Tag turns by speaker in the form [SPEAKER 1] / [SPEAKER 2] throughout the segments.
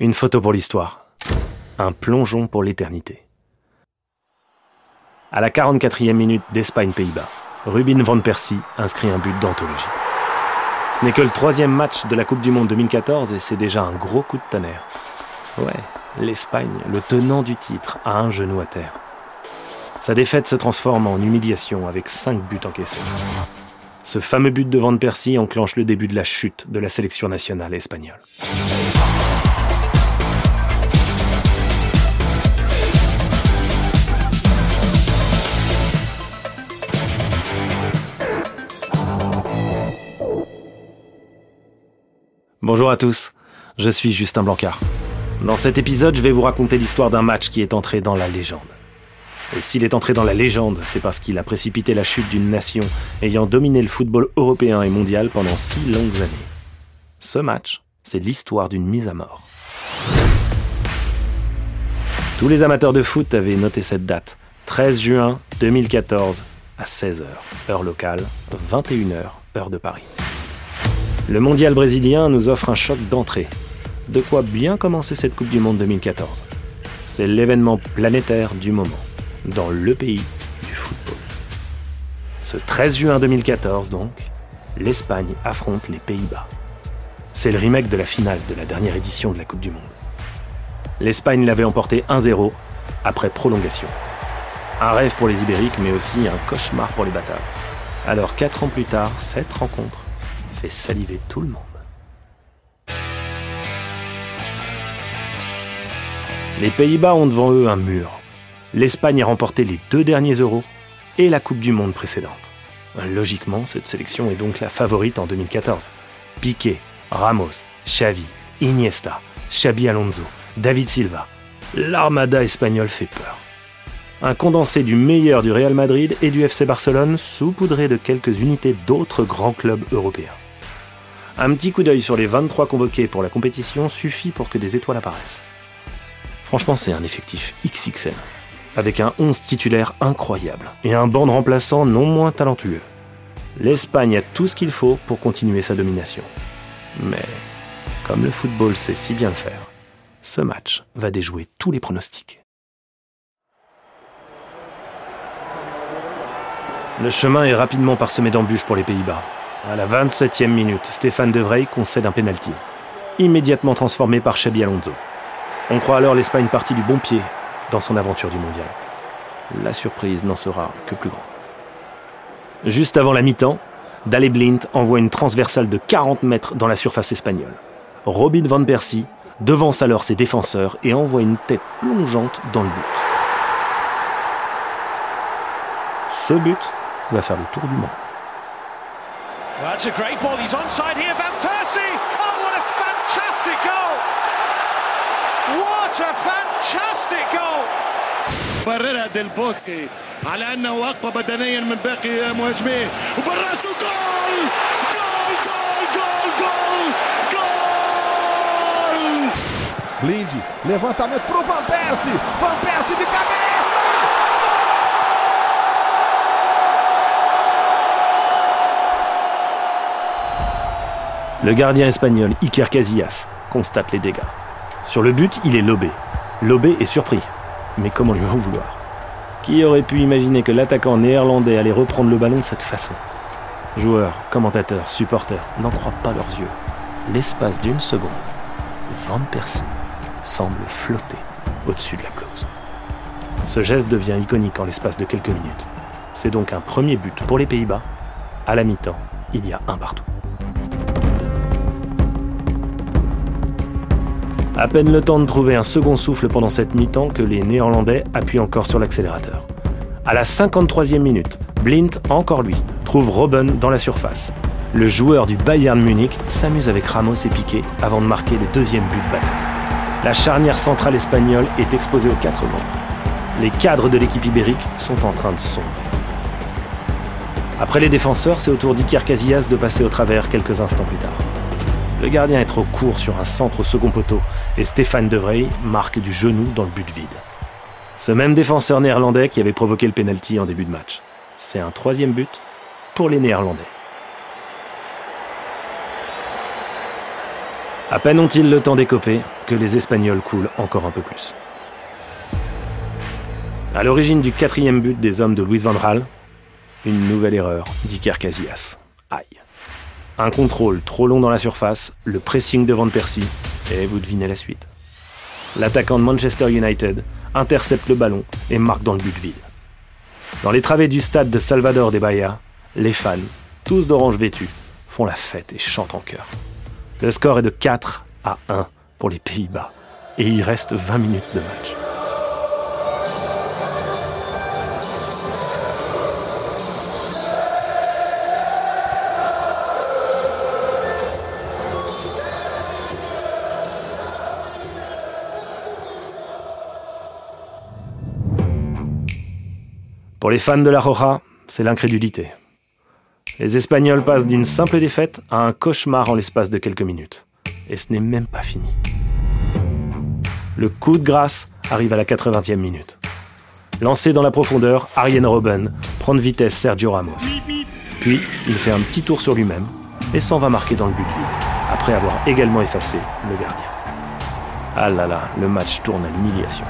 [SPEAKER 1] Une photo pour l'histoire. Un plongeon pour l'éternité. À la 44e minute d'Espagne-Pays-Bas, Rubin van Persie inscrit un but d'anthologie. Ce n'est que le troisième match de la Coupe du Monde 2014 et c'est déjà un gros coup de tonnerre. Ouais, l'Espagne, le tenant du titre, a un genou à terre. Sa défaite se transforme en humiliation avec 5 buts encaissés. Ce fameux but de Van Persie enclenche le début de la chute de la sélection nationale espagnole. Bonjour à tous, je suis Justin Blancard. Dans cet épisode, je vais vous raconter l'histoire d'un match qui est entré dans la légende. Et s'il est entré dans la légende, c'est parce qu'il a précipité la chute d'une nation ayant dominé le football européen et mondial pendant six longues années. Ce match, c'est l'histoire d'une mise à mort. Tous les amateurs de foot avaient noté cette date, 13 juin 2014 à 16h, heure locale, 21h, heure de Paris. Le mondial brésilien nous offre un choc d'entrée. De quoi bien commencer cette Coupe du Monde 2014. C'est l'événement planétaire du moment dans le pays du football. Ce 13 juin 2014 donc, l'Espagne affronte les Pays-Bas. C'est le remake de la finale de la dernière édition de la Coupe du Monde. L'Espagne l'avait emporté 1-0 après prolongation. Un rêve pour les Ibériques, mais aussi un cauchemar pour les Bataves. Alors 4 ans plus tard, cette rencontre saliver tout le monde. Les Pays-Bas ont devant eux un mur l'Espagne a remporté les deux derniers euros et la Coupe du Monde précédente. Logiquement, cette sélection est donc la favorite en 2014. Piqué, Ramos, Xavi, Iniesta, Xabi Alonso, David Silva. L'armada espagnole fait peur. Un condensé du meilleur du Real Madrid et du FC Barcelone, saupoudré de quelques unités d'autres grands clubs européens. Un petit coup d'œil sur les 23 convoqués pour la compétition suffit pour que des étoiles apparaissent. Franchement, c'est un effectif XXL avec un 11 titulaire incroyable et un banc de remplaçants non moins talentueux. L'Espagne a tout ce qu'il faut pour continuer sa domination. Mais, comme le football sait si bien le faire, ce match va déjouer tous les pronostics. Le chemin est rapidement parsemé d'embûches pour les Pays-Bas. À la 27e minute, Stéphane De Vrij concède un penalty, immédiatement transformé par Xabi Alonso. On croit alors l'Espagne partie du bon pied dans son aventure du mondial. La surprise n'en sera que plus grande. Juste avant la mi-temps, Dale Blint envoie une transversale de 40 mètres dans la surface espagnole. Robin van Persie devance alors ses défenseurs et envoie une tête plongeante dans le but. Ce but va faire le tour du monde. that's a great ball. He's onside here. Van Persie. Oh, what a fantastic goal! What a fantastic goal! بررها ديل بوسكي على انه اقوى بدنيا من باقي مهاجميه وبالراس جول جول جول جول جول جول Blind, levantamento pro Van Persie, Van Persie de cabeça! Le gardien espagnol Iker Casillas constate les dégâts. Sur le but, il est lobé. Lobé est surpris. Mais comment lui en vouloir? Qui aurait pu imaginer que l'attaquant néerlandais allait reprendre le ballon de cette façon? Joueurs, commentateurs, supporters n'en croient pas leurs yeux. L'espace d'une seconde, Van Persie semble flotter au-dessus de la pelouse. Ce geste devient iconique en l'espace de quelques minutes. C'est donc un premier but pour les Pays-Bas. À la mi-temps, il y a un partout. À peine le temps de trouver un second souffle pendant cette mi-temps que les Néerlandais appuient encore sur l'accélérateur. À la 53e minute, Blint, encore lui, trouve Robben dans la surface. Le joueur du Bayern Munich s'amuse avec Ramos et Piqué avant de marquer le deuxième but de bataille. La charnière centrale espagnole est exposée aux quatre vents. Les cadres de l'équipe ibérique sont en train de sombrer. Après les défenseurs, c'est au tour d'Iker Casillas de passer au travers quelques instants plus tard. Le gardien est trop court sur un centre au second poteau et Stéphane De Vrij marque du genou dans le but vide. Ce même défenseur néerlandais qui avait provoqué le penalty en début de match. C'est un troisième but pour les Néerlandais. À peine ont-ils le temps d'écoper que les Espagnols coulent encore un peu plus. À l'origine du quatrième but des hommes de Luis Van Gaal, une nouvelle erreur d'Iker Casillas. Un contrôle trop long dans la surface, le pressing de Persie, et vous devinez la suite. L'attaquant de Manchester United intercepte le ballon et marque dans le but vide. Dans les travées du stade de Salvador de Bahia, les fans, tous d'orange vêtus, font la fête et chantent en chœur. Le score est de 4 à 1 pour les Pays-Bas et il reste 20 minutes de match. Pour les fans de la Roja, c'est l'incrédulité. Les Espagnols passent d'une simple défaite à un cauchemar en l'espace de quelques minutes. Et ce n'est même pas fini. Le coup de grâce arrive à la 80e minute. Lancé dans la profondeur, Arjen Robben prend de vitesse Sergio Ramos. Puis, il fait un petit tour sur lui-même et s'en va marquer dans le but vide, après avoir également effacé le gardien. Ah là là, le match tourne à l'humiliation.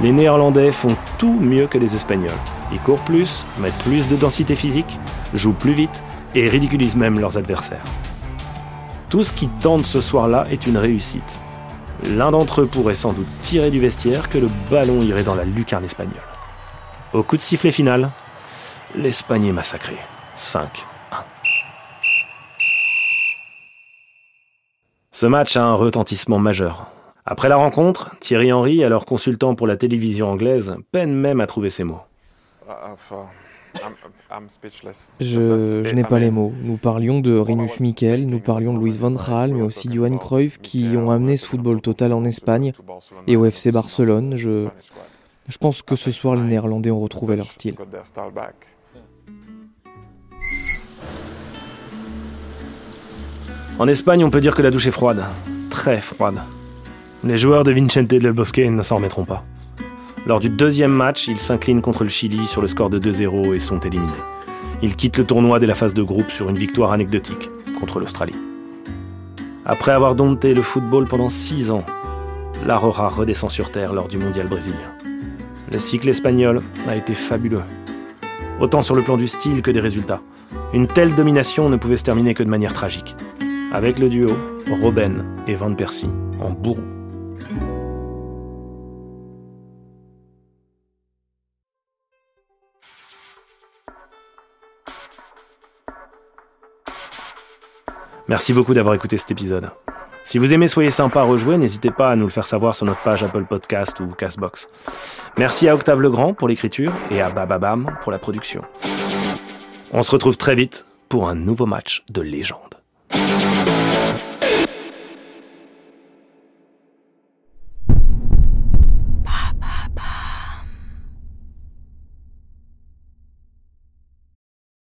[SPEAKER 1] Les Néerlandais font tout mieux que les Espagnols. Ils courent plus, mettent plus de densité physique, jouent plus vite et ridiculisent même leurs adversaires. Tout ce qui tente ce soir-là est une réussite. L'un d'entre eux pourrait sans doute tirer du vestiaire que le ballon irait dans la lucarne espagnole. Au coup de sifflet final, l'Espagne est massacrée. 5-1. Ce match a un retentissement majeur. Après la rencontre, Thierry Henry, alors consultant pour la télévision anglaise, peine même à trouver ses mots.
[SPEAKER 2] Je, n'ai pas les mots. Nous parlions de Rinus Miquel, nous parlions de Luis Van Gaal, mais aussi de Johan Cruyff qui ont amené ce football total en Espagne et au FC Barcelone. Je, je pense que ce soir, les Néerlandais ont retrouvé leur style.
[SPEAKER 1] En Espagne, on peut dire que la douche est froide. Très froide. Les joueurs de Vicente del Bosque ne s'en remettront pas. Lors du deuxième match, ils s'inclinent contre le Chili sur le score de 2-0 et sont éliminés. Ils quittent le tournoi dès la phase de groupe sur une victoire anecdotique contre l'Australie. Après avoir dompté le football pendant 6 ans, l'Aurora redescend sur terre lors du mondial brésilien. Le cycle espagnol a été fabuleux, autant sur le plan du style que des résultats. Une telle domination ne pouvait se terminer que de manière tragique, avec le duo Robben et Van Persie en bourreau. Merci beaucoup d'avoir écouté cet épisode. Si vous aimez Soyez sympa à rejouer, n'hésitez pas à nous le faire savoir sur notre page Apple Podcast ou Castbox. Merci à Octave Legrand pour l'écriture et à Bababam pour la production. On se retrouve très vite pour un nouveau match de légende.